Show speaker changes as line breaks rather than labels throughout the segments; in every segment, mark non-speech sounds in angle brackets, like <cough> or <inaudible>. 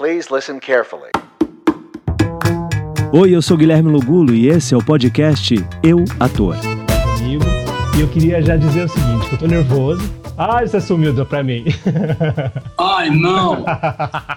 Please listen carefully.
Oi, eu sou Guilherme Lugulo e esse é o podcast Eu Ator.
E eu queria já dizer o seguinte, que eu tô nervoso. Ah, você sumiu pra mim. <laughs>
Ai, não!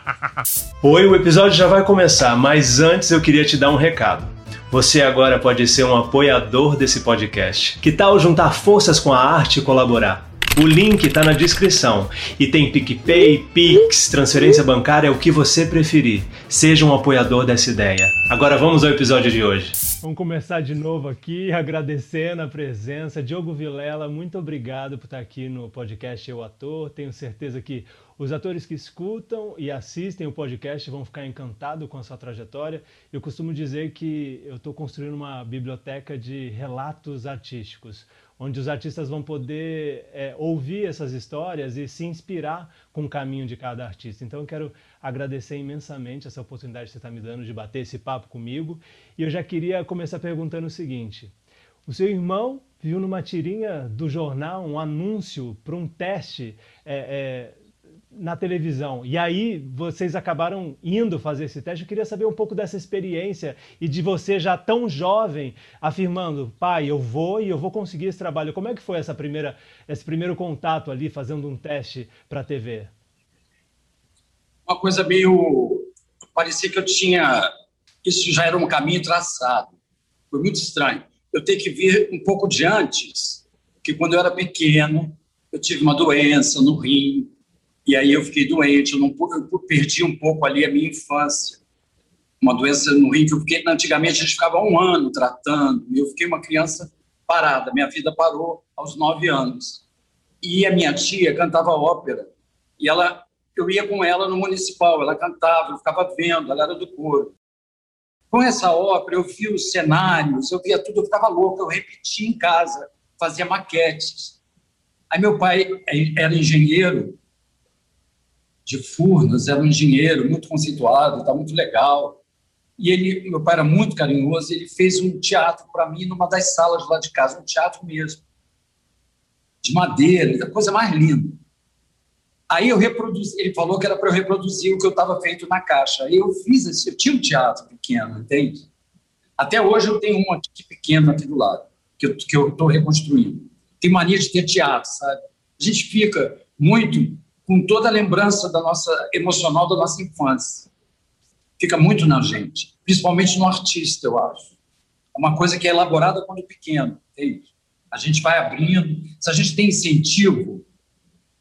<laughs>
Oi, o episódio já vai começar, mas antes eu queria te dar um recado. Você agora pode ser um apoiador desse podcast. Que tal juntar forças com a arte e colaborar? O link está na descrição e tem PicPay, Pix, transferência bancária, o que você preferir. Seja um apoiador dessa ideia. Agora vamos ao episódio de hoje. Vamos começar de novo aqui, agradecendo a presença. Diogo Vilela, muito obrigado por estar aqui no podcast Eu Ator. Tenho certeza que os atores que escutam e assistem o podcast vão ficar encantados com a sua trajetória. Eu costumo dizer que eu estou construindo uma biblioteca de relatos artísticos onde os artistas vão poder é, ouvir essas histórias e se inspirar com o caminho de cada artista. Então eu quero agradecer imensamente essa oportunidade que você está me dando de bater esse papo comigo. E eu já queria começar perguntando o seguinte: o seu irmão viu numa tirinha do jornal um anúncio para um teste é, é, na televisão. E aí vocês acabaram indo fazer esse teste. Eu queria saber um pouco dessa experiência e de você já tão jovem afirmando, pai, eu vou e eu vou conseguir esse trabalho. Como é que foi essa primeira, esse primeiro contato ali fazendo um teste para a TV?
Uma coisa meio parecia que eu tinha isso já era um caminho traçado. Foi muito estranho. Eu tenho que vir um pouco de antes, que quando eu era pequeno, eu tive uma doença no rim, e aí eu fiquei doente, eu, não, eu perdi um pouco ali a minha infância. Uma doença no rim que eu fiquei, antigamente a gente ficava um ano tratando, eu fiquei uma criança parada, minha vida parou aos nove anos. E a minha tia cantava ópera, e ela, eu ia com ela no municipal, ela cantava, eu ficava vendo, ela era do coro. Com essa ópera, eu via os cenários, eu via tudo, eu ficava louco, eu repetia em casa, fazia maquetes. Aí meu pai era engenheiro, de Furnas, era um engenheiro muito conceituado, está muito legal. E ele, meu pai era muito carinhoso, ele fez um teatro para mim numa das salas lá de casa, um teatro mesmo, de madeira, coisa mais linda. Aí eu reproduzi, ele falou que era para eu reproduzir o que eu estava feito na caixa. Aí eu fiz esse, eu tinha um teatro pequeno, entende? Até hoje eu tenho um aqui pequeno aqui do lado, que eu estou reconstruindo. Tem mania de ter teatro, sabe? A gente fica muito com toda a lembrança da nossa emocional da nossa infância. Fica muito na gente, principalmente no artista, eu acho. É uma coisa que é elaborada quando pequeno, entende? A gente vai abrindo, se a gente tem incentivo,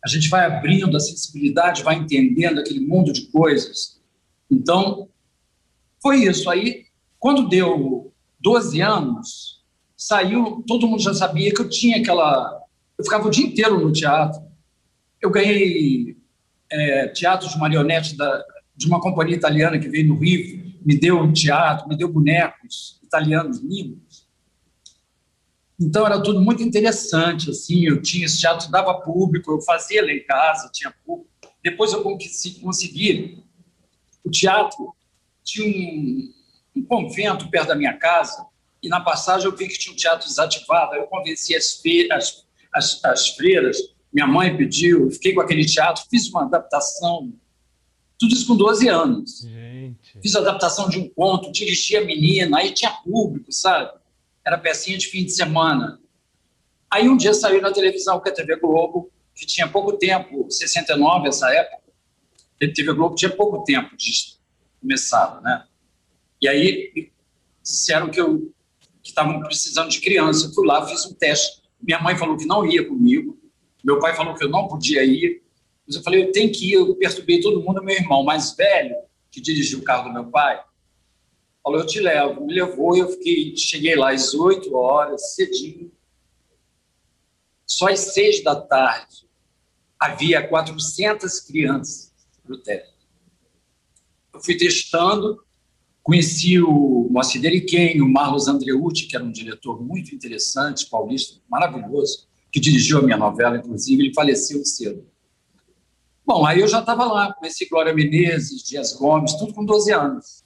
a gente vai abrindo a sensibilidade, vai entendendo aquele mundo de coisas. Então, foi isso. Aí, quando deu 12 anos, saiu, todo mundo já sabia que eu tinha aquela. Eu ficava o dia inteiro no teatro eu ganhei é, teatro de marionete da, de uma companhia italiana que veio no Rio, me deu teatro, me deu bonecos italianos lindos. Então era tudo muito interessante, assim, eu tinha esse teatro, dava público, eu fazia lá em casa, tinha público. Depois eu consegui, o teatro tinha um, um convento perto da minha casa, e na passagem eu vi que tinha um teatro desativado, aí eu convenci as, as, as, as freiras minha mãe pediu, fiquei com aquele teatro, fiz uma adaptação, tudo isso com 12 anos. Gente. Fiz a adaptação de um conto, dirigi a menina, aí tinha público, sabe? Era pecinha de fim de semana. Aí um dia saiu na televisão que a TV Globo, que tinha pouco tempo, 69 essa época, a TV Globo tinha pouco tempo de começar, né? E aí disseram que eu que estavam precisando de criança. Eu fui lá, fiz um teste. Minha mãe falou que não ia comigo. Meu pai falou que eu não podia ir, mas eu falei, eu tenho que ir. Eu perturbei todo mundo, meu irmão mais velho, que dirigiu o carro do meu pai, falou, eu te levo. Me levou, eu fiquei, cheguei lá às 8 horas, cedinho. Só às 6 da tarde havia 400 crianças no teste. Eu fui testando, conheci o Moacir Deriquem, o Marlos Andreucci, que era um diretor muito interessante, paulista, maravilhoso que dirigiu a minha novela, inclusive, ele faleceu cedo. Bom, aí eu já estava lá, conheci Glória Menezes, Dias Gomes, tudo com 12 anos.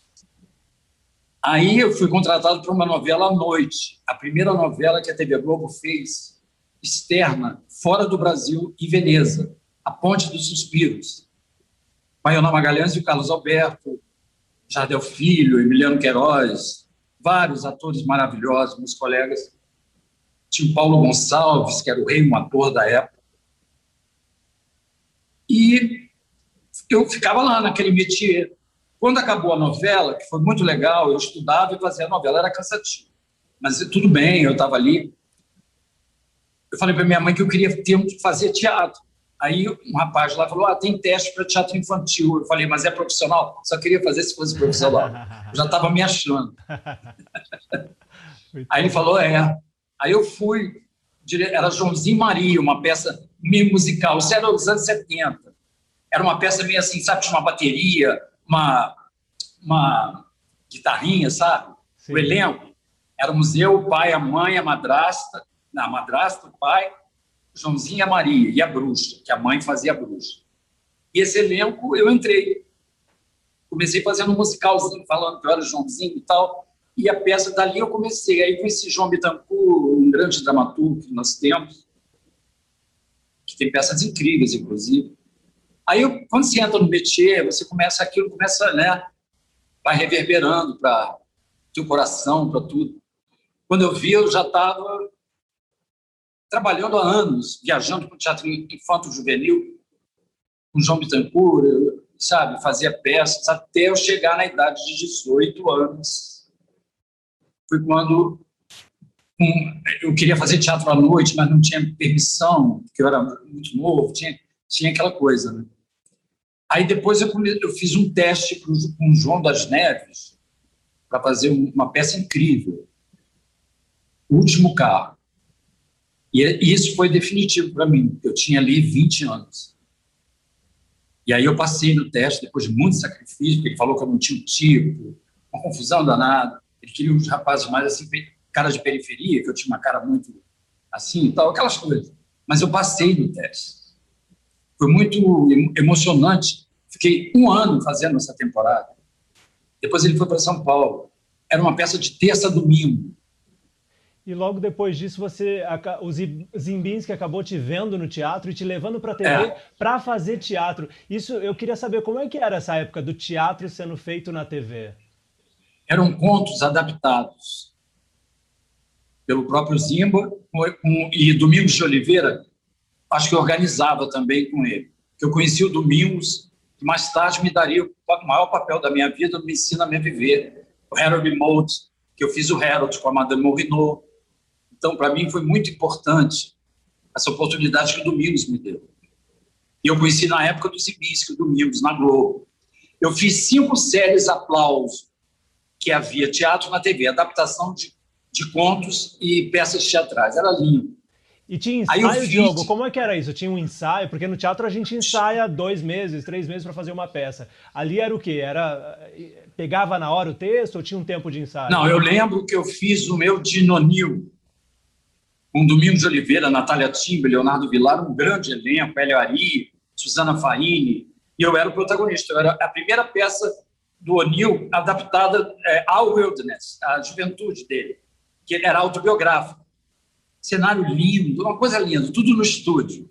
Aí eu fui contratado para uma novela à noite, a primeira novela que a TV Globo fez, externa, fora do Brasil, em Veneza, A Ponte dos Suspiros. Maional Magalhães e o Carlos Alberto, Jardel Filho, Emiliano Queiroz, vários atores maravilhosos, meus colegas. Tinha o Paulo Gonçalves, que era o rei, um ator da época. E eu ficava lá naquele métier. Quando acabou a novela, que foi muito legal, eu estudava e fazia a novela, era cansativo. Mas tudo bem, eu estava ali. Eu falei para minha mãe que eu queria ter, fazer teatro. Aí um rapaz lá falou: Ah, tem teste para teatro infantil. Eu falei, mas é profissional? Só queria fazer se fosse profissional. Eu <laughs> já estava me achando. Aí ele falou: É. Aí eu fui, era Joãozinho Maria, uma peça meio musical. Isso era dos anos 70. Era uma peça meio assim, sabe, tinha uma bateria, uma, uma guitarrinha, sabe? Sim. O elenco. Era o museu, o pai, a mãe, a madrasta, a madrasta, o pai, Joãozinho e a Maria, e a bruxa, que a mãe fazia a bruxa. E esse elenco, eu entrei. Comecei fazendo um musicalzinho, falando que eu era Joãozinho e tal, e a peça dali eu comecei. Aí conheci João Bittencourt, grande dramaturgo que nós temos, que tem peças incríveis, inclusive. Aí, quando você entra no métier, você começa aquilo, começa, né, vai reverberando para teu coração, para tudo. Quando eu vi, eu já estava trabalhando há anos, viajando para o teatro infanto-juvenil, com João Bittencourt, sabe, fazia peças, até eu chegar na idade de 18 anos. Foi quando um, eu queria fazer teatro à noite, mas não tinha permissão, porque eu era muito novo, tinha, tinha aquela coisa. Né? Aí depois eu, eu fiz um teste com o João das Neves para fazer uma peça incrível, O Último Carro. E isso foi definitivo para mim. Eu tinha ali 20 anos. E aí eu passei no teste, depois de muito sacrifício, porque ele falou que eu não tinha o tipo, uma confusão danada. Ele queria uns rapazes mais assim, cara de periferia, que eu tinha uma cara muito assim e tal, aquelas coisas. Mas eu passei no teste. Foi muito emocionante. Fiquei um ano fazendo essa temporada. Depois ele foi para São Paulo. Era uma peça de terça a domingo.
E logo depois disso, você o Zimbinski acabou te vendo no teatro e te levando para a TV é. para fazer teatro. Isso eu queria saber como é que era essa época do teatro sendo feito na TV.
Eram contos adaptados pelo próprio Zimba e Domingos de Oliveira, acho que organizava também com ele. Eu conheci o Domingos, que mais tarde me daria o maior papel da minha vida, me ensina a me viver. O Harold Mold, que eu fiz o Harold com a Madame Morino, então, para mim, foi muito importante essa oportunidade que o Domingos me deu. E eu conheci na época do o Domingos, na Globo. Eu fiz cinco séries aplauso que havia teatro na TV, adaptação de, de contos e peças teatrais. Era lindo.
E tinha ensaio, fiz... Diogo? Como é que era isso? Tinha um ensaio? Porque no teatro a gente ensaia dois meses, três meses para fazer uma peça. Ali era o quê? Era pegava na hora o texto ou tinha um tempo de ensaio?
Não, eu lembro que eu fiz o meu Dinonil, com Domingos de Oliveira, Natália Timber, Leonardo Vilar, um grande elenco, Hélio Ari, Suzana Faini, e eu era o protagonista. Eu era a primeira peça do O'Neill adaptada é, ao Wilderness, à juventude dele, que era autobiográfico. Cenário lindo, uma coisa linda, tudo no estúdio.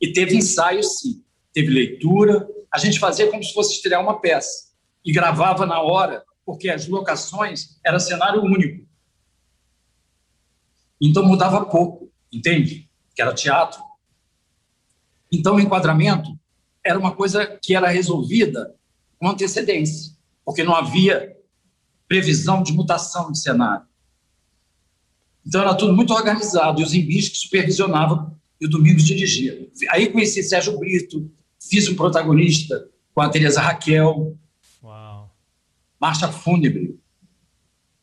E teve ensaio, sim. Teve leitura. A gente fazia como se fosse estrear uma peça. E gravava na hora, porque as locações era cenário único. Então mudava pouco, entende? Que era teatro. Então o enquadramento era uma coisa que era resolvida com antecedência, porque não havia previsão de mutação de cenário. Então era tudo muito organizado, e os embis que supervisionavam e o Domingos dirigia. Aí conheci Sérgio Brito, fiz um protagonista com a Teresa Raquel, Uau. Marcha Fúnebre,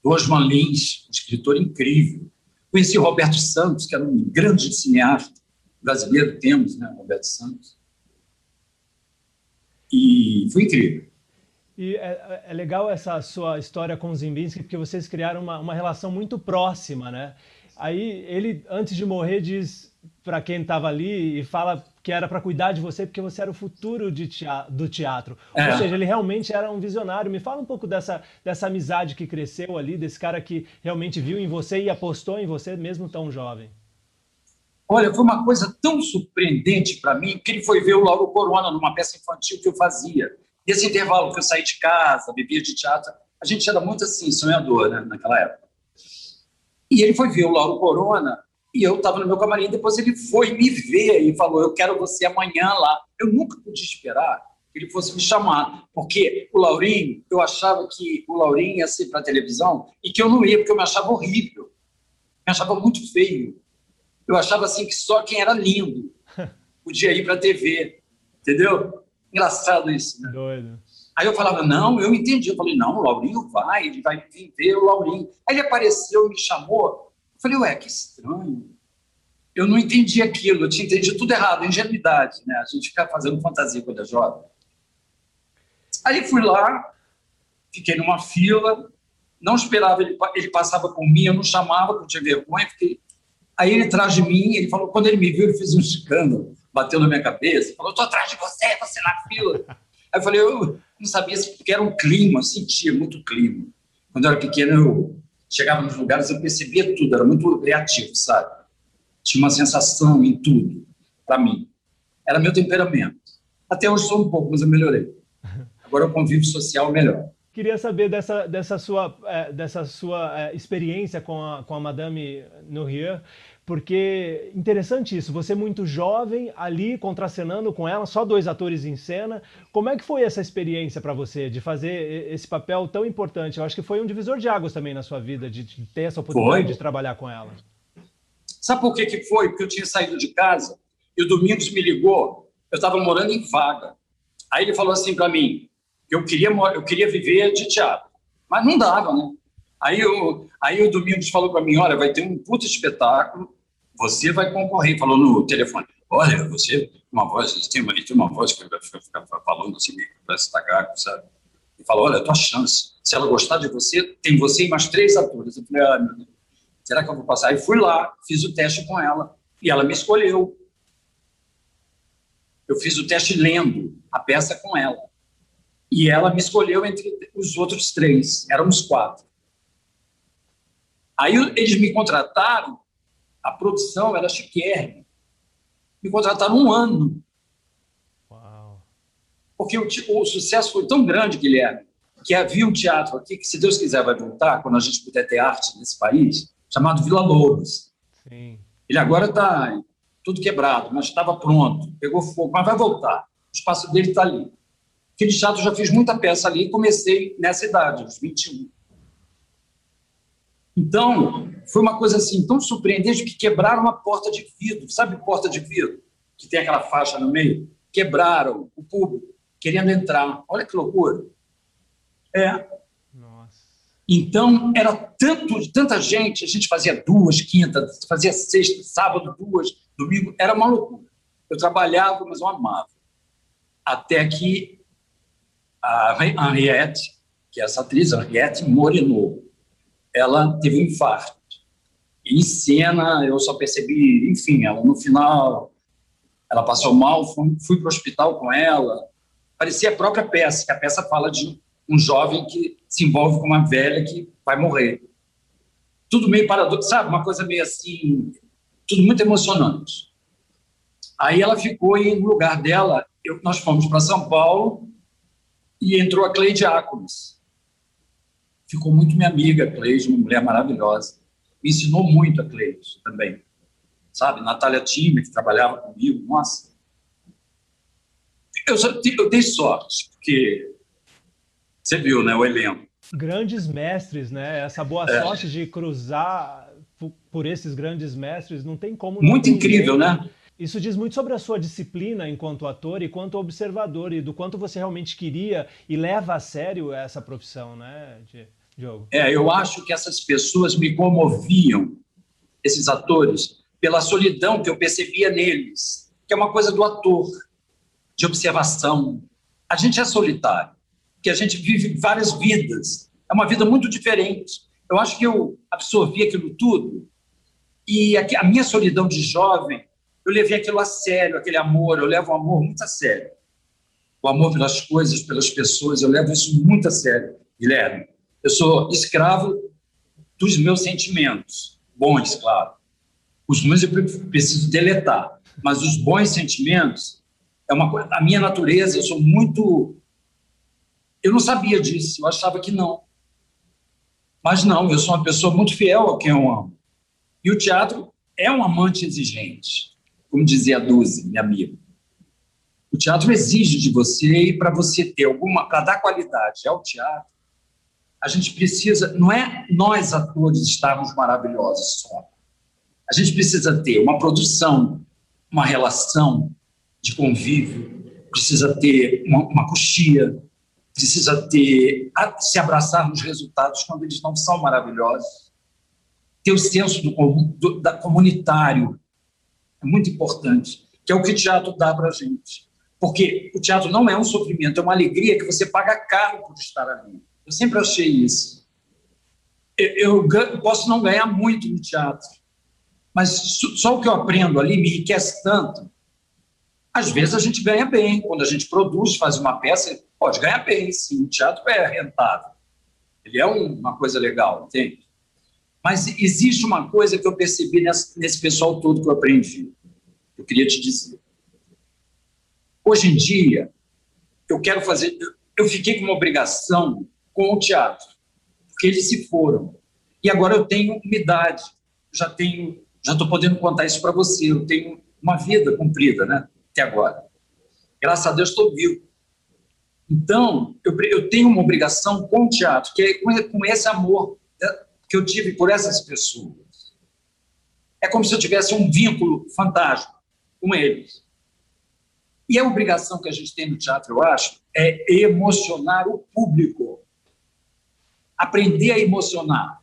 Osman Lins, um escritor incrível. Conheci o Roberto Santos, que era um grande cineasta brasileiro, temos, né, Roberto Santos. E foi incrível.
E é, é, legal essa sua história com o Zimbinski, porque vocês criaram uma, uma relação muito próxima, né? Aí ele, antes de morrer, diz para quem estava ali e fala que era para cuidar de você porque você era o futuro teatro, do teatro. É. Ou seja, ele realmente era um visionário. Me fala um pouco dessa, dessa amizade que cresceu ali, desse cara que realmente viu em você e apostou em você mesmo tão jovem.
Olha, foi uma coisa tão surpreendente para mim que ele foi ver o Lauro Corona numa peça infantil que eu fazia. Nesse intervalo que eu saí de casa, bebia de teatro, a gente era muito assim, sonhador, né, naquela época. E ele foi ver o Lauro Corona e eu estava no meu camarim. Depois ele foi me ver e falou: Eu quero você amanhã lá. Eu nunca pude esperar que ele fosse me chamar, porque o Laurinho, eu achava que o Laurinho ia ser para televisão e que eu não ia, porque eu me achava horrível, me achava muito feio. Eu achava assim que só quem era lindo <laughs> podia ir para a TV, entendeu? Engraçado isso, né?
Doido.
Aí eu falava, não, eu entendi. Eu falei, não, o Laurinho vai, ele vai vir ver o Laurinho. Aí ele apareceu, me chamou. Eu falei, ué, que estranho. Eu não entendi aquilo, eu tinha entendido tudo errado, ingenuidade, né? A gente fica fazendo fantasia quando é jovem. Aí fui lá, fiquei numa fila, não esperava, ele, ele passava por mim, eu não chamava, porque eu tinha vergonha, fiquei... Aí ele atrás de mim, ele falou, quando ele me viu, ele fez um escândalo, bateu na minha cabeça, falou, estou atrás de você, você na fila. Aí eu falei, eu não sabia se porque era um clima, eu sentia muito clima. Quando eu era pequeno, eu chegava nos lugares, eu percebia tudo, era muito criativo, sabe? Tinha uma sensação em tudo, para mim. Era meu temperamento. Até hoje sou um pouco, mas eu melhorei. <laughs> Agora o convívio social melhor.
Queria saber dessa, dessa sua, é, dessa sua é, experiência com a, com a Madame Nourier, porque interessante isso, você muito jovem ali contracenando com ela, só dois atores em cena. Como é que foi essa experiência para você de fazer esse papel tão importante? Eu acho que foi um divisor de águas também na sua vida, de, ter essa oportunidade foi. de trabalhar com ela.
Sabe por que, que foi? Porque eu tinha saído de casa e o Domingos me ligou, eu estava morando em Vaga. Aí ele falou assim para mim, eu queria, eu queria viver de teatro, mas não dava, né? Aí, eu, aí o Domingos falou para mim, olha, vai ter um puto espetáculo, você vai concorrer. Falou no telefone, olha, você uma voz, tem uma, uma voz que vai ficar, falando assim, parece tagaco, sabe? E falou, olha, a tua chance, se ela gostar de você, tem você e mais três atores. Eu falei, ah, meu Deus, será que eu vou passar? Aí fui lá, fiz o teste com ela, e ela me escolheu. Eu fiz o teste lendo a peça com ela. E ela me escolheu entre os outros três, éramos quatro. Aí eles me contrataram, a produção era chiquérrima. Me contrataram um ano. Uau. Porque o, o, sucesso foi tão grande, Guilherme, que havia um teatro aqui que, se Deus quiser, vai voltar, quando a gente puder ter arte nesse país, chamado Vila Lobos. Sim. Ele agora está tudo quebrado, mas estava pronto, pegou fogo, mas vai voltar. O espaço dele está ali. Aquele teatro eu já fiz muita peça ali e comecei nessa idade, aos 21. Então, foi uma coisa assim tão surpreendente que quebraram uma porta de vidro, sabe porta de vidro, que tem aquela faixa no meio? Quebraram o público, querendo entrar. Olha que loucura. É. Nossa. Então, era tanto, tanta gente, a gente fazia duas quintas, fazia sexta, sábado duas, domingo, era uma loucura. Eu trabalhava, mas eu amava. Até que a Henriette, que é essa atriz, Henriette Moreno, ela teve um infarto. E em cena, eu só percebi, enfim, ela no final, ela passou mal, fui, fui para o hospital com ela. Parecia a própria peça, que a peça fala de um jovem que se envolve com uma velha que vai morrer. Tudo meio paradoxo, sabe? Uma coisa meio assim, tudo muito emocionante. Aí ela ficou e no lugar dela, eu, nós fomos para São Paulo e entrou a Cleide Ácones. Ficou muito minha amiga, a Cleide, uma mulher maravilhosa. Me ensinou muito a Cleide também. Sabe, Natália Time, que trabalhava comigo, nossa. Eu, eu dei sorte, porque você viu, né, o elenco.
Grandes mestres, né? Essa boa é. sorte de cruzar por esses grandes mestres, não tem como.
Muito incrível, né?
Isso diz muito sobre a sua disciplina enquanto ator e quanto observador e do quanto você realmente queria e leva a sério essa profissão, né, Diogo?
É, eu acho que essas pessoas me comoviam, esses atores, pela solidão que eu percebia neles, que é uma coisa do ator, de observação. A gente é solitário, que a gente vive várias vidas, é uma vida muito diferente. Eu acho que eu absorvi aquilo tudo e a minha solidão de jovem eu levei aquilo a sério, aquele amor, eu levo o amor muito a sério. O amor pelas coisas, pelas pessoas, eu levo isso muito a sério, Guilherme. Eu sou escravo dos meus sentimentos, bons, claro. Os ruins eu preciso deletar, mas os bons sentimentos é uma coisa, a minha natureza, eu sou muito Eu não sabia disso, eu achava que não. Mas não, eu sou uma pessoa muito fiel a quem eu amo. E o teatro é um amante exigente, como dizia a minha amiga. O teatro exige de você, e para você ter alguma, para dar qualidade ao teatro, a gente precisa, não é nós atores estarmos maravilhosos só. A gente precisa ter uma produção, uma relação de convívio, precisa ter uma, uma coxia, precisa ter se abraçar nos resultados quando eles não são maravilhosos, ter o senso do, do da comunitário é muito importante, que é o que o teatro dá para a gente, porque o teatro não é um sofrimento, é uma alegria que você paga caro por estar ali. Eu sempre achei isso. Eu, eu posso não ganhar muito no teatro, mas só o que eu aprendo ali me enriquece tanto. Às vezes a gente ganha bem, quando a gente produz, faz uma peça, pode ganhar bem, sim. O teatro é rentável. Ele é uma coisa legal, entende? Mas existe uma coisa que eu percebi nesse, nesse pessoal todo que eu aprendi. Eu queria te dizer. Hoje em dia, eu quero fazer. Eu fiquei com uma obrigação com o teatro, porque eles se foram. E agora eu tenho uma idade, já tenho já estou podendo contar isso para você. Eu tenho uma vida cumprida, né? Até agora. Graças a Deus estou vivo. Então, eu, eu, tenho uma obrigação com o teatro, que é com esse amor né, que eu tive por essas pessoas. É como se eu tivesse um vínculo fantástico com eles. E a obrigação que a gente tem no teatro, eu acho, é emocionar o público. Aprender a emocionar.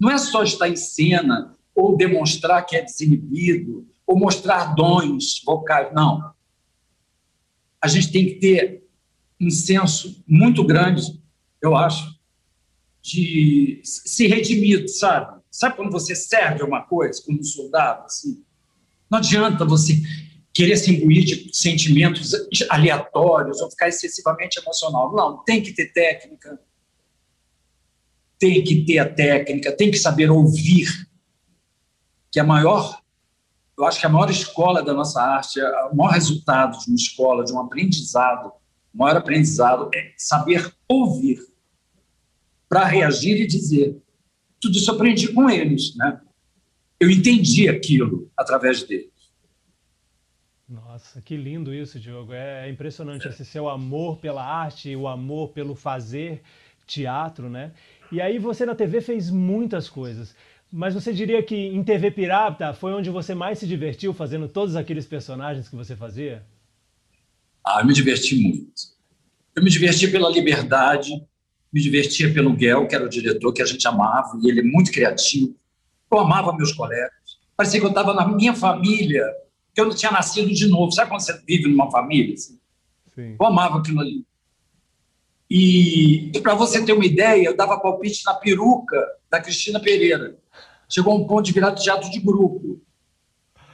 Não é só estar em cena ou demonstrar que é desinibido, ou mostrar dons vocais. Não. A gente tem que ter um senso muito grande, eu acho, de se redimir, sabe? Sabe quando você serve uma coisa, como um soldado, assim? Não adianta você querer se imbuir de sentimentos aleatórios ou ficar excessivamente emocional. Não, tem que ter técnica, tem que ter a técnica, tem que saber ouvir que a maior, eu acho que a maior escola da nossa arte, o maior resultado de uma escola, de um aprendizado, o maior aprendizado é saber ouvir para reagir e dizer. Tudo isso eu aprendi com eles, né? Eu entendi aquilo através deles.
Nossa, que lindo isso, Diogo. É impressionante esse seu amor pela arte, o amor pelo fazer teatro, né? E aí você na TV fez muitas coisas. Mas você diria que em TV Pirata foi onde você mais se divertiu fazendo todos aqueles personagens que você fazia?
Ah, eu me diverti muito. Eu me diverti pela liberdade, me divertia pelo Guel, que era o diretor que a gente amava, e ele é muito criativo. Eu amava meus colegas. Parecia que eu estava na minha família, que eu não tinha nascido de novo. Sabe quando você vive numa família? Assim? Sim. Eu amava aquilo ali. E, e para você ter uma ideia, eu dava palpite na peruca da Cristina Pereira chegou a um ponto de virar teatro de grupo.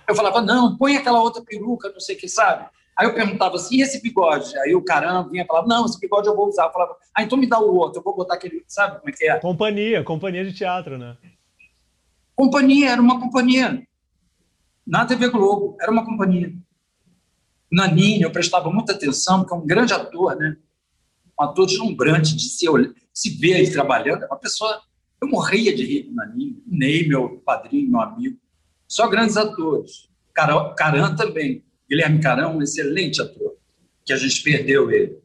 Eu falava, não, põe aquela outra peruca, não sei o que, sabe? Aí eu perguntava assim, e esse bigode? Aí o caramba vinha e falava, não, esse bigode eu vou usar. Eu falava, ah, então me dá o outro, eu vou botar aquele, sabe como é que é?
Companhia, companhia de teatro, né?
Companhia, era uma companhia. Na TV Globo, era uma companhia. Nanini, eu prestava muita atenção, porque é um grande ator, né? Um ator deslumbrante de se, se ver ele trabalhando, é uma pessoa eu morria de rir o Naninho, Ney, meu padrinho, meu amigo. Só grandes atores. Caran também. Guilherme Caran, um excelente ator, que a gente perdeu ele.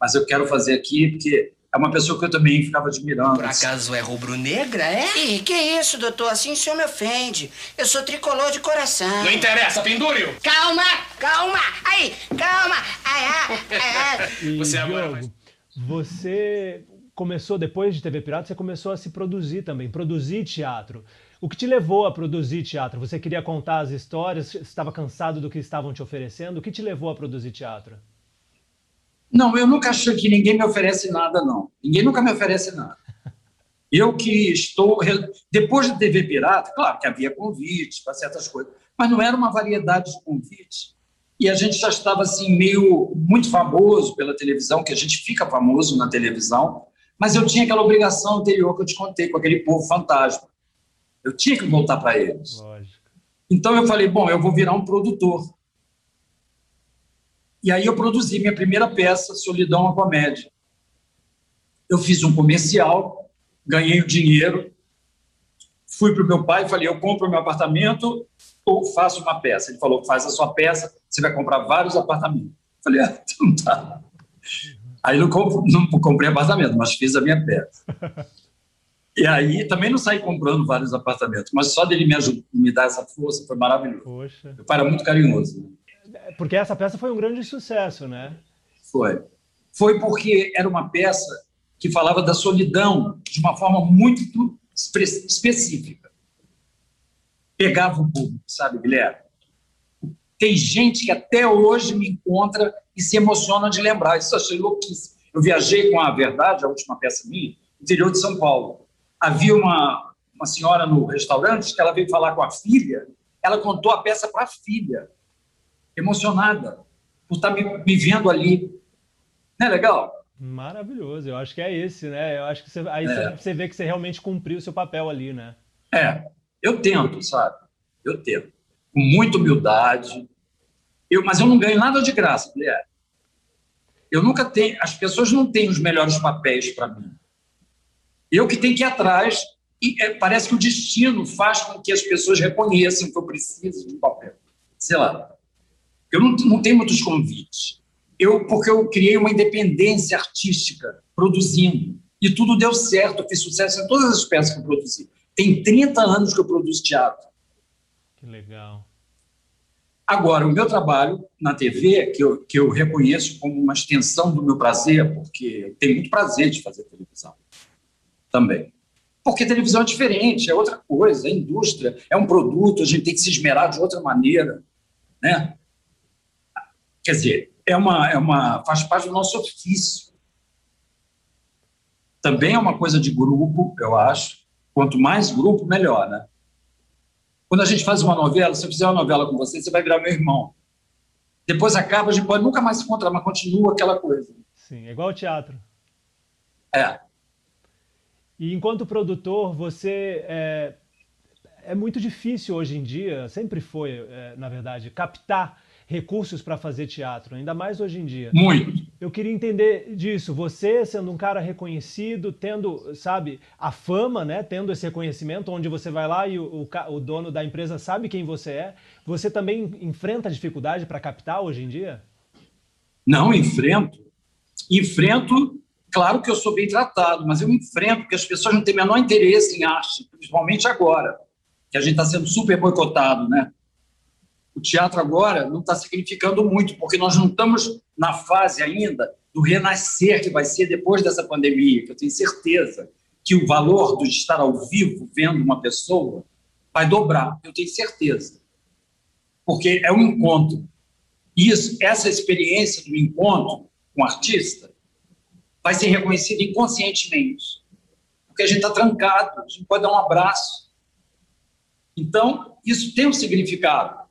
Mas eu quero fazer aqui porque é uma pessoa que eu também ficava admirando.
Por acaso é rubro-negra, é?
Ih, que isso, doutor? Assim o senhor me ofende. Eu sou tricolor de coração.
Não interessa, pendúrio!
Calma, calma! Aí, calma! Ai, ai,
ai, ai. <laughs> Você agora... Você começou, depois de TV Pirata, você começou a se produzir também, produzir teatro. O que te levou a produzir teatro? Você queria contar as histórias? Estava cansado do que estavam te oferecendo? O que te levou a produzir teatro?
Não, eu nunca achei que ninguém me oferece nada, não. Ninguém nunca me oferece nada. Eu que estou. Depois de TV Pirata, claro que havia convites para certas coisas, mas não era uma variedade de convites. E a gente já estava assim, meio muito famoso pela televisão, que a gente fica famoso na televisão, mas eu tinha aquela obrigação anterior que eu te contei com aquele povo fantasma. Eu tinha que voltar para eles. Lógico. Então eu falei, bom, eu vou virar um produtor. E aí eu produzi minha primeira peça, Solidão a Comédia. eu fiz um comercial, ganhei o dinheiro, fui para o meu pai e falei: eu compro meu apartamento ou faço uma peça. Ele falou: faz a sua peça, você vai comprar vários apartamentos. Eu falei: ah, então tá. Aí não, não comprei apartamento, mas fiz a minha peça. E aí também não saí comprando vários apartamentos, mas só dele me ajudar, me dar essa força foi maravilhoso. Poxa. Meu pai era muito carinhoso.
Né? Porque essa peça foi um grande sucesso, né?
Foi. Foi porque era uma peça que falava da solidão de uma forma muito específica. Pegava o público, sabe, Guilherme? Tem gente que até hoje me encontra e se emociona de lembrar. Isso eu achei louquíssimo. Eu viajei com a Verdade, a última peça minha, interior de São Paulo havia uma, uma senhora no restaurante que ela veio falar com a filha, ela contou a peça para a filha, emocionada, por estar tá me, me vendo ali. Não é legal?
Maravilhoso, eu acho que é esse, né? Eu acho que você, aí é. você vê que você realmente cumpriu o seu papel ali, né?
É, eu tento, sabe? Eu tento. Com muita humildade. Eu, mas eu não ganho nada de graça, mulher. Eu nunca tenho. As pessoas não têm os melhores papéis para mim. Eu que tenho que ir atrás, e é, parece que o destino faz com que as pessoas reconheçam que eu preciso de um papel. Sei lá. Eu não, não tenho muitos convites. Eu, porque eu criei uma independência artística produzindo. E tudo deu certo, eu fiz sucesso em todas as peças que eu produzi. Tem 30 anos que eu produzo teatro.
Que legal.
Agora, o meu trabalho na TV, que eu, que eu reconheço como uma extensão do meu prazer, porque tenho muito prazer de fazer televisão também. Porque televisão é diferente, é outra coisa, é indústria, é um produto, a gente tem que se esmerar de outra maneira, né? Quer dizer, é uma, é uma, faz parte do nosso ofício. Também é uma coisa de grupo, eu acho. Quanto mais grupo, melhor, né? Quando a gente faz uma novela, se eu fizer uma novela com você, você vai virar meu irmão. Depois acaba, a gente pode nunca mais se encontrar, mas continua aquela coisa.
Sim, é igual ao teatro.
É.
E enquanto produtor, você é, é muito difícil hoje em dia, sempre foi, é, na verdade, captar recursos para fazer teatro, ainda mais hoje em dia.
Muito.
Eu queria entender disso. Você sendo um cara reconhecido, tendo, sabe, a fama, né, tendo esse reconhecimento, onde você vai lá e o, o, o dono da empresa sabe quem você é, você também enfrenta dificuldade para captar hoje em dia?
Não enfrento. Enfrento Claro que eu sou bem tratado, mas eu enfrento porque as pessoas não têm o menor interesse em arte, principalmente agora, que a gente está sendo super boicotado, né? O teatro agora não está significando muito, porque nós não estamos na fase ainda do renascer que vai ser depois dessa pandemia, que eu tenho certeza que o valor de estar ao vivo vendo uma pessoa vai dobrar, eu tenho certeza. Porque é um encontro. Isso, essa experiência do encontro com o artista vai ser reconhecido inconscientemente. Porque a gente está trancado, a gente pode dar um abraço. Então, isso tem um significado.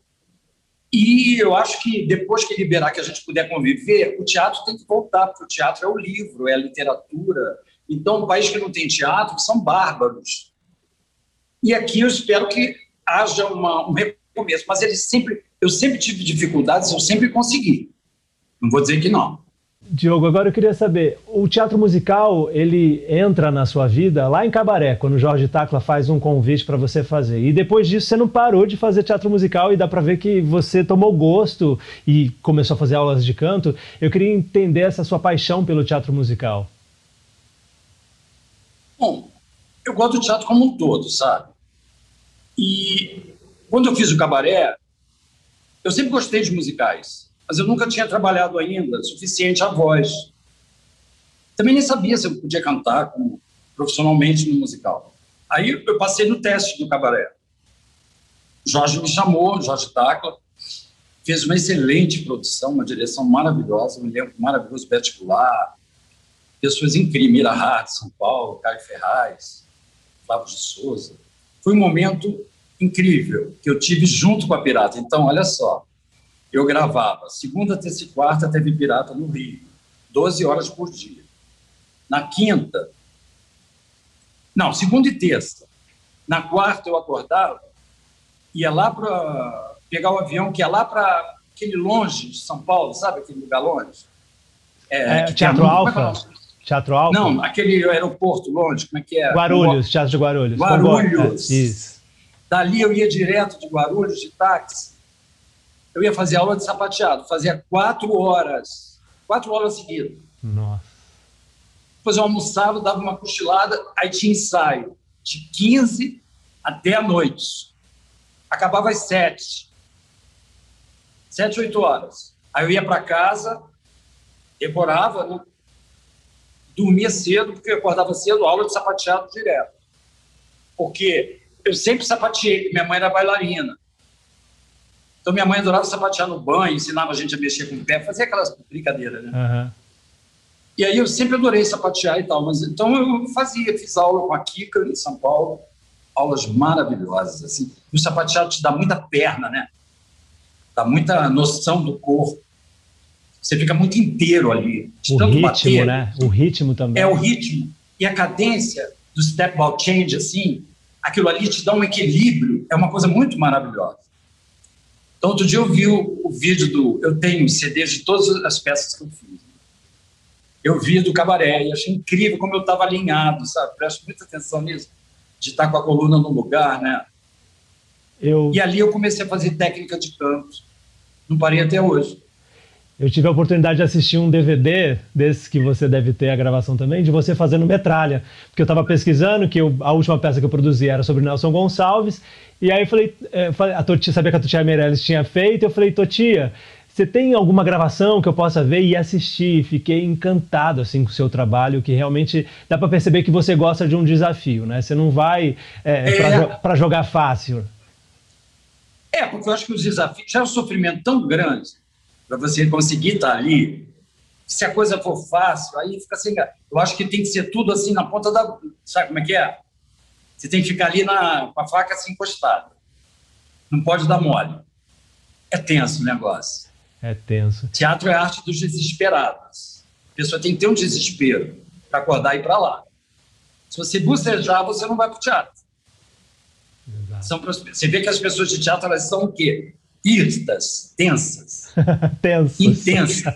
E eu acho que depois que liberar, que a gente puder conviver, o teatro tem que voltar, porque o teatro é o livro, é a literatura. Então, um país que não tem teatro são bárbaros. E aqui eu espero que haja uma, um recomeço. Mas ele sempre, eu sempre tive dificuldades, eu sempre consegui. Não vou dizer que não.
Diogo, agora eu queria saber, o teatro musical, ele entra na sua vida lá em Cabaré, quando o Jorge Tacla faz um convite para você fazer. E depois disso você não parou de fazer teatro musical e dá para ver que você tomou gosto e começou a fazer aulas de canto. Eu queria entender essa sua paixão pelo teatro musical.
Bom, eu gosto do teatro como um todo, sabe? E quando eu fiz o Cabaré, eu sempre gostei de musicais mas eu nunca tinha trabalhado ainda suficiente a voz. Também nem sabia se eu podia cantar como, profissionalmente no musical. Aí eu passei no teste do cabaré. Jorge me chamou, Jorge Tacla, fez uma excelente produção, uma direção maravilhosa, um elenco maravilhoso, vestibular, pessoas incríveis, Mira Hart, São Paulo, Caio Ferraz, Flávio de Souza. Foi um momento incrível que eu tive junto com a Pirata. Então, olha só, eu gravava segunda, terça e quarta teve Pirata no Rio, 12 horas por dia. Na quinta, não, segunda e terça. Na quarta eu acordava, ia lá para pegar o avião que ia lá para aquele longe de São Paulo, sabe aquele lugar longe?
É, é Teatro Alfa? Teatro Alto?
Não, aquele aeroporto longe, como é que é?
Guarulhos, Teatro de Guarulhos.
Guarulhos.
É, isso.
Dali eu ia direto de Guarulhos, de táxi. Eu ia fazer aula de sapateado. Fazia quatro horas. Quatro horas seguidas.
Nossa.
Depois eu almoçava, dava uma cochilada, aí tinha ensaio. De 15 até a noite. Acabava às sete. Sete, oito horas. Aí eu ia para casa, decorava, né? dormia cedo, porque eu acordava cedo, aula de sapateado direto. Porque eu sempre sapateei, minha mãe era bailarina. Então minha mãe adorava sapatear no banho, ensinava a gente a mexer com o pé, fazia aquelas brincadeiras, né?
Uhum.
E aí eu sempre adorei sapatear e tal, mas então eu fazia, fiz aula com a Kika em São Paulo, aulas maravilhosas, assim. E o sapateado te dá muita perna, né? Dá muita noção do corpo. Você fica muito inteiro ali.
O ritmo, bater, né? O ritmo também.
É o ritmo. E a cadência do step ball change, assim, aquilo ali te dá um equilíbrio, é uma coisa muito maravilhosa. Então, outro dia eu vi o, o vídeo do. Eu tenho CDs de todas as peças que eu fiz. Eu vi do cabaré e achei incrível como eu estava alinhado, sabe? Presto muita atenção nisso, de estar com a coluna no lugar, né? Eu... E ali eu comecei a fazer técnica de canto. Não parei até hoje.
Eu tive a oportunidade de assistir um DVD, desse que você deve ter a gravação também, de você fazendo metralha. Porque eu estava pesquisando, que eu, a última peça que eu produzi era sobre Nelson Gonçalves, e aí eu falei, é, a Totia, sabia que a Totia Meirelles tinha feito, eu falei, Totia, você tem alguma gravação que eu possa ver e assistir? Fiquei encantado assim com o seu trabalho, que realmente dá para perceber que você gosta de um desafio, né? Você não vai é, é. para jogar fácil.
É, porque eu acho que os desafios já é um sofrimento tão grande para você conseguir estar tá ali. Se a coisa for fácil, aí fica sem. Eu acho que tem que ser tudo assim na ponta da. Sabe como é que é? Você tem que ficar ali na, com a faca assim encostada. Não pode dar mole. É tenso o negócio.
É tenso.
Teatro é a arte dos desesperados. A pessoa tem que ter um desespero para acordar e ir para lá. Se você bucejar, você não vai para o teatro. São, você vê que as pessoas de teatro elas são o quê? Irtas, tensas. <laughs>
Tensas.
Intensas.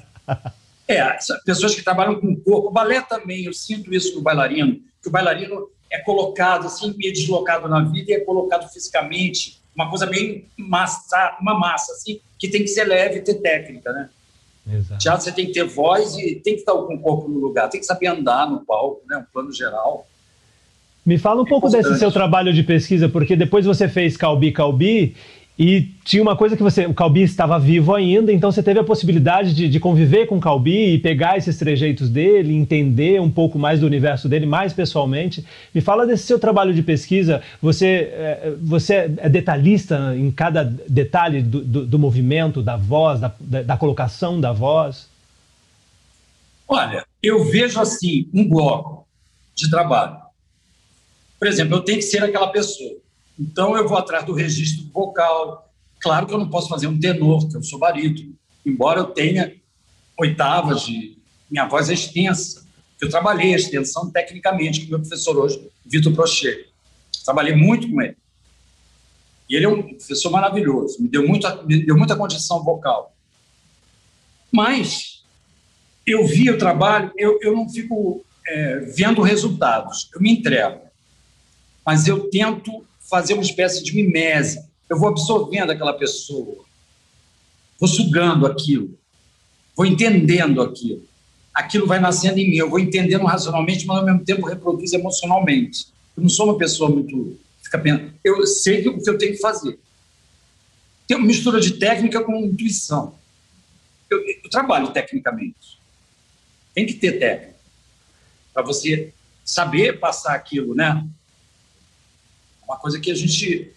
É, pessoas que trabalham com o corpo. O balé também, eu sinto isso no bailarino, que o bailarino é colocado assim, meio deslocado na vida e é colocado fisicamente, uma coisa bem massa, uma massa assim, que tem que ser leve e ter técnica, né? Exato. Teatro você tem que ter voz e tem que estar com o corpo no lugar, tem que saber andar no palco, né? Um plano geral.
Me fala um é pouco desse seu trabalho de pesquisa, porque depois você fez Calbi Calbi e tinha uma coisa que você, o Calbi estava vivo ainda, então você teve a possibilidade de, de, conviver com o Calbi e pegar esses trejeitos dele, entender um pouco mais do universo dele, mais pessoalmente. Me fala desse seu trabalho de pesquisa. Você, é, você é detalhista em cada detalhe do, do, do movimento, da voz, da, da, colocação da voz?
Olha, eu vejo assim um bloco de trabalho. Por exemplo, eu tenho que ser aquela pessoa então, eu vou atrás do registro vocal. Claro que eu não posso fazer um tenor, que eu sou barítono, embora eu tenha oitavas de. Minha voz é extensa. Eu trabalhei a extensão tecnicamente com meu professor hoje, Vitor Prochet. Trabalhei muito com ele. E ele é um professor maravilhoso, me deu muita, me deu muita condição vocal. Mas eu vi o trabalho, eu, eu não fico é, vendo resultados, eu me entrego. Mas eu tento fazer uma espécie de mimese. Eu vou absorvendo aquela pessoa, vou sugando aquilo, vou entendendo aquilo. Aquilo vai nascendo em mim, eu vou entendendo racionalmente, mas ao mesmo tempo reproduz emocionalmente. Eu não sou uma pessoa muito. Fica pensando. Eu sei o que eu tenho que fazer. Tem uma mistura de técnica com intuição. Eu, eu trabalho tecnicamente. Tem que ter técnica para você saber passar aquilo, né? Uma coisa que a gente.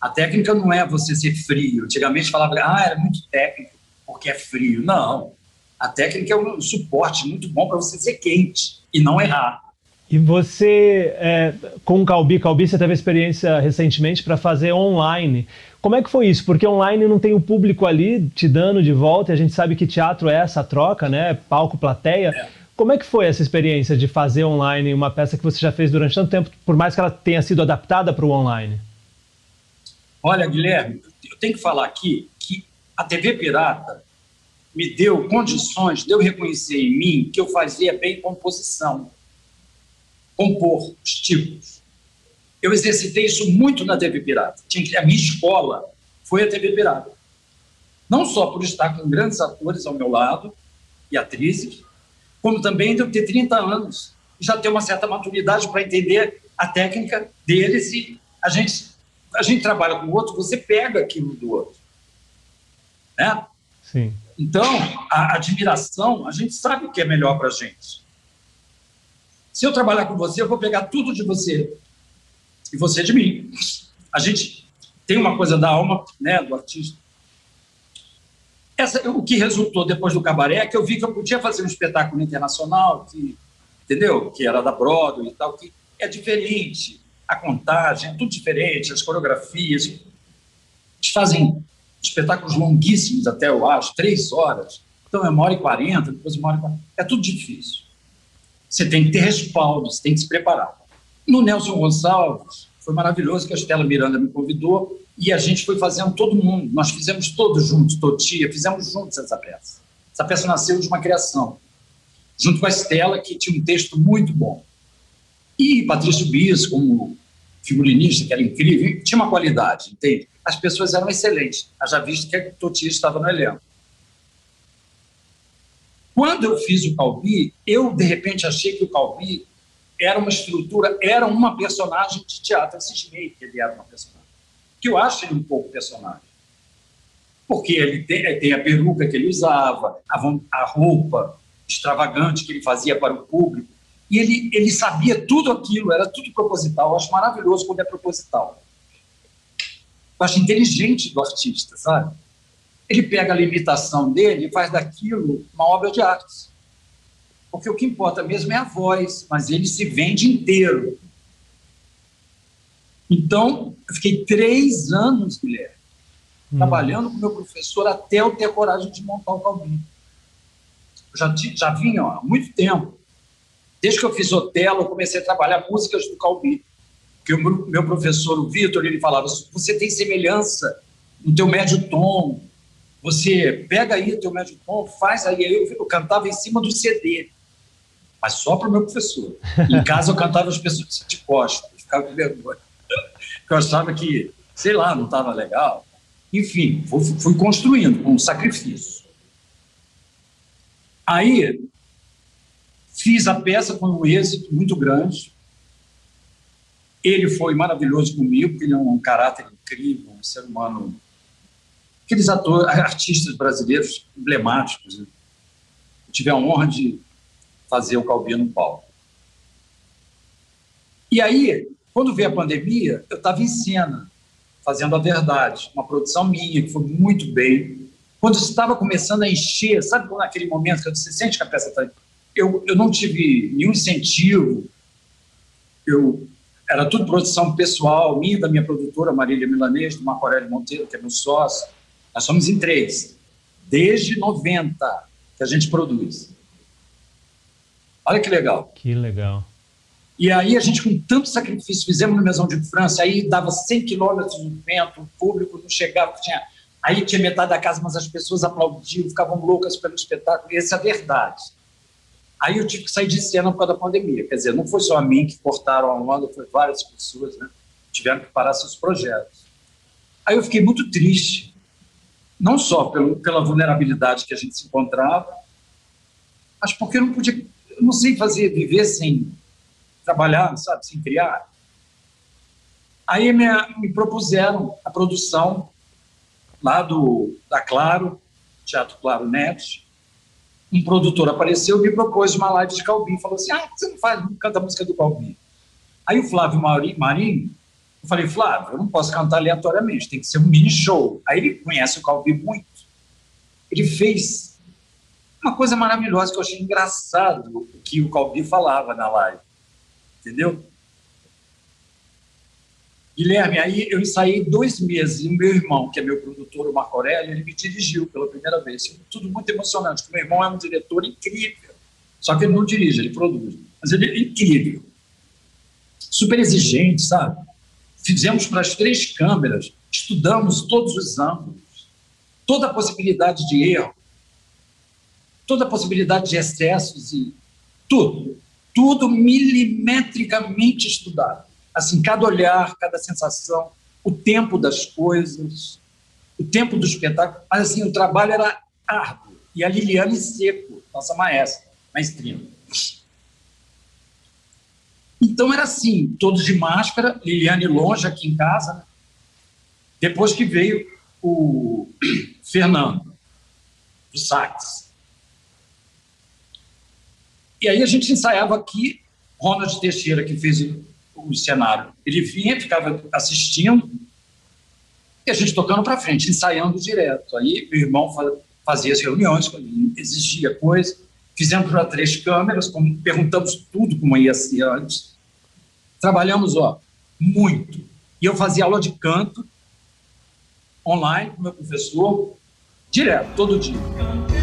A técnica não é você ser frio. Antigamente falava, ah, era muito técnico porque é frio. Não. A técnica é um suporte muito bom para você ser quente e não errar.
E você, é, com o Calbi, Calbi, você teve experiência recentemente para fazer online. Como é que foi isso? Porque online não tem o público ali te dando de volta, e a gente sabe que teatro é essa troca, né? Palco, plateia. É. Como é que foi essa experiência de fazer online uma peça que você já fez durante tanto tempo, por mais que ela tenha sido adaptada para o online?
Olha, Guilherme, eu tenho que falar aqui que a TV pirata me deu condições de eu reconhecer em mim que eu fazia bem composição, compor os tipos. Eu exercitei isso muito na TV Pirata. A minha escola foi a TV Pirata. Não só por estar com grandes atores ao meu lado e atrizes, como também de eu ter 30 anos já ter uma certa maturidade para entender a técnica deles e a gente, a gente trabalha com o outro, você pega aquilo do outro. Né?
Sim.
Então, a admiração, a gente sabe o que é melhor para a gente. Se eu trabalhar com você, eu vou pegar tudo de você e você de mim. A gente tem uma coisa da alma, né, do artista. Essa, o que resultou depois do cabaré é que eu vi que eu podia fazer um espetáculo internacional, que, entendeu? Que era da Broadway e tal, que é diferente. A contagem é tudo diferente, as coreografias. Eles fazem espetáculos longuíssimos, até eu acho, três horas. Então é uma hora e quarenta, depois uma hora e quarenta. É tudo difícil. Você tem que ter respaldo, você tem que se preparar. No Nelson Gonçalves, foi maravilhoso que a Estela Miranda me convidou e a gente foi fazendo todo mundo. Nós fizemos todos juntos, Totia, fizemos juntos essa peça. Essa peça nasceu de uma criação, junto com a Estela, que tinha um texto muito bom. E Patrício Bis, como figurinista, que era incrível, tinha uma qualidade, entende? As pessoas eram excelentes, já visto que a Totia estava no elenco. Quando eu fiz o Calbi, eu, de repente, achei que o Calbi era uma estrutura, era uma personagem de teatro. Eu cismei que ele era uma personagem. Que eu acho ele um pouco personagem. Porque ele tem, tem a peruca que ele usava, a, a roupa extravagante que ele fazia para o público. E ele, ele sabia tudo aquilo, era tudo proposital. Eu acho maravilhoso quando é proposital. Eu acho inteligente do artista, sabe? Ele pega a limitação dele e faz daquilo uma obra de arte. Porque o que importa mesmo é a voz, mas ele se vende inteiro. Então, eu fiquei três anos, Guilherme, hum. trabalhando com meu professor até eu ter a coragem de montar o Calvin. Eu já, já vinha ó, há muito tempo. Desde que eu fiz Otelo, eu comecei a trabalhar músicas do Calbi. Porque o meu professor, o Vitor, ele falava: você tem semelhança no teu médio tom, você pega aí o teu médio tom, faz aí. Eu, eu cantava em cima do CD, mas só para o meu professor. Em <laughs> casa eu cantava as pessoas de costas, ficava com vergonha. Porque eu achava que, sei lá, não estava legal. Enfim, fui, fui construindo com um sacrifício. Aí, Fiz a peça com um êxito muito grande. Ele foi maravilhoso comigo, porque ele é um caráter incrível, um ser humano. Aqueles atores, artistas brasileiros emblemáticos. Né? Tive a honra de fazer o Calbino no palco. E aí, quando veio a pandemia, eu estava em cena, fazendo a verdade, uma produção minha, que foi muito bem. Quando estava começando a encher, sabe naquele momento que você sente que a peça está eu, eu não tive nenhum incentivo. Eu era tudo produção pessoal, minha da minha produtora, Marília Milanês, do Marco Aurélio Monteiro, que é meu sócio. Nós somos em três. Desde 90 que a gente produz. Olha que legal.
Que legal.
E aí a gente, com tanto sacrifício, fizemos no Mesão de França, aí dava 100 quilômetros no vento, o público não chegava, tinha... aí tinha metade da casa, mas as pessoas aplaudiam, ficavam loucas pelo espetáculo, e essa é a verdade. Aí eu tive que sair de cena por causa da pandemia. Quer dizer, não foi só a mim que cortaram a onda, foi várias pessoas, né? Tiveram que parar seus projetos. Aí eu fiquei muito triste, não só pelo, pela vulnerabilidade que a gente se encontrava, mas porque eu não podia, eu não sei fazer, viver sem trabalhar, sabe, sem criar. Aí me, me propuseram a produção lá do da Claro, Teatro Claro Net, um produtor apareceu e me propôs uma live de Calbi. Falou assim: ah, você não faz, não canta a música do Calbi. Aí o Flávio Marinho, eu falei, Flávio, eu não posso cantar aleatoriamente, tem que ser um mini show. Aí ele conhece o Calbi muito. Ele fez uma coisa maravilhosa que eu achei engraçado o que o Calbi falava na live. Entendeu? Guilherme, aí eu ensaiei dois meses e o meu irmão, que é meu produtor, o Marco Aurélio, ele me dirigiu pela primeira vez. Tudo muito emocionante. O meu irmão é um diretor incrível. Só que ele não dirige, ele produz. Mas ele é incrível. Super exigente, sabe? Fizemos para as três câmeras, estudamos todos os ângulos, toda a possibilidade de erro. toda a possibilidade de excessos e tudo, tudo milimetricamente estudado. Assim, cada olhar, cada sensação, o tempo das coisas, o tempo do espetáculo. Mas, assim, o trabalho era árduo. E a Liliane Seco, nossa maestra, maestrina. Então era assim, todos de máscara, Liliane longe aqui em casa. Né? Depois que veio o <clears throat> Fernando, do sax. E aí a gente ensaiava aqui, Ronald Teixeira, que fez o cenário, ele vinha, ficava assistindo, e a gente tocando para frente, ensaiando direto. Aí meu irmão fazia as reuniões, exigia coisa, fizemos para três câmeras, perguntamos tudo como ia ser antes. Trabalhamos, ó, muito. E eu fazia aula de canto online com meu professor, direto, todo dia.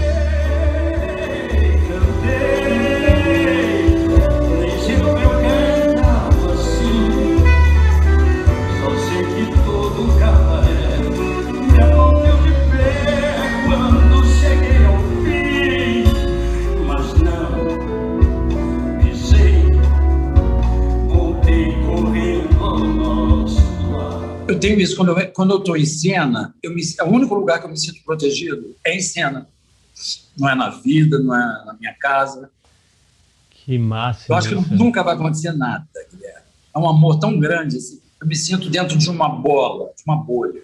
Eu tenho isso. Quando eu, quando eu estou em cena, eu me, é o único lugar que eu me sinto protegido é em cena. Não é na vida, não é na minha casa.
Que massa.
Eu acho que nunca vai acontecer nada, Guilherme. É um amor tão grande. Assim. Eu me sinto dentro de uma bola, de uma bolha.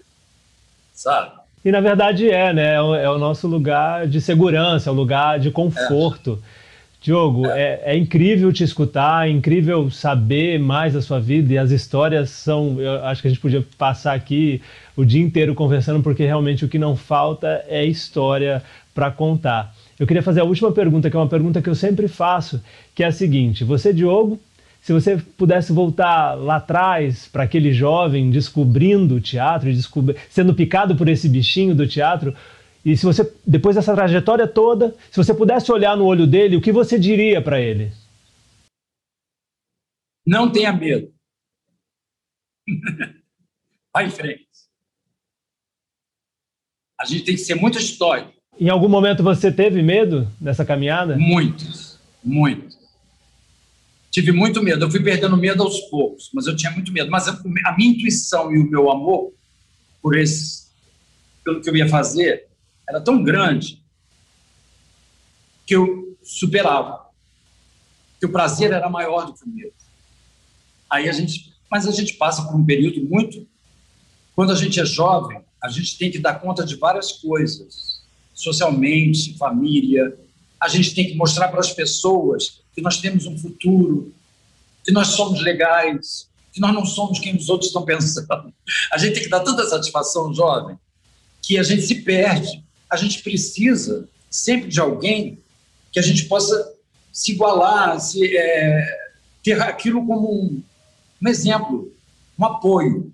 Sabe?
E na verdade é, né? É o, é o nosso lugar de segurança, é o lugar de conforto. É. Diogo, é. É, incrível te escutar, é incrível saber mais da sua vida e as histórias são. Eu acho que a gente podia passar aqui o dia inteiro conversando, porque realmente o que não falta é história para contar. Eu queria fazer a última pergunta, que é uma pergunta que eu sempre faço, que é a seguinte: você, Diogo, se você pudesse voltar lá atrás para aquele jovem descobrindo o teatro, descobri sendo picado por esse bichinho do teatro, e se você, depois dessa trajetória toda, se você pudesse olhar no olho dele, o que você diria para ele?
Não tenha medo. <laughs> Vai em frente. A gente tem que ser muito estoico.
Em algum momento você teve medo dessa caminhada?
Muitos, muito. Tive muito medo. Eu fui perdendo medo aos poucos, mas eu tinha muito medo. Mas a, a minha intuição e o meu amor por esse, pelo que eu ia fazer, era tão grande que eu superava. Que o prazer era maior do que o medo. Aí a gente, mas a gente passa por um período muito quando a gente é jovem, a gente tem que dar conta de várias coisas, socialmente, família. A gente tem que mostrar para as pessoas que nós temos um futuro, que nós somos legais, que nós não somos quem os outros estão pensando. A gente tem que dar tanta satisfação jovem que a gente se perde a gente precisa sempre de alguém que a gente possa se igualar, se, é, ter aquilo como um, um exemplo, um apoio,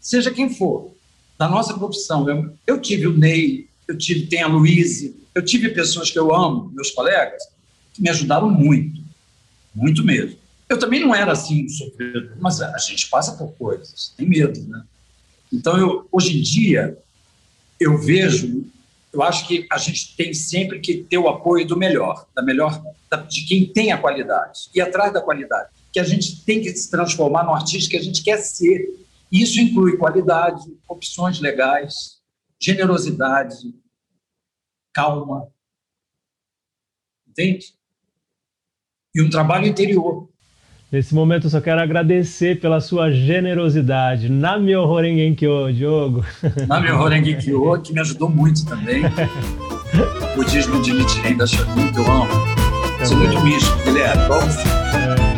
seja quem for, da nossa profissão. Eu, eu tive o Ney, eu tive, tem a Luíse, eu tive pessoas que eu amo, meus colegas, que me ajudaram muito, muito mesmo. Eu também não era assim sofredor, mas a gente passa por coisas, tem medo, né? Então, eu, hoje em dia, eu vejo, eu acho que a gente tem sempre que ter o apoio do melhor, da melhor, de quem tem a qualidade, e atrás da qualidade, que a gente tem que se transformar no artista que a gente quer ser. Isso inclui qualidade, opções legais, generosidade, calma, entende? E um trabalho interior.
Nesse momento eu só quero agradecer pela sua generosidade. Na meu Horengenkyo, Diogo. <laughs>
Na meu Horengenkyo, que me ajudou muito também. o budismo de Nichiren da Shonin, que eu amo. Sou muito místico, Guilherme. Vamos. É.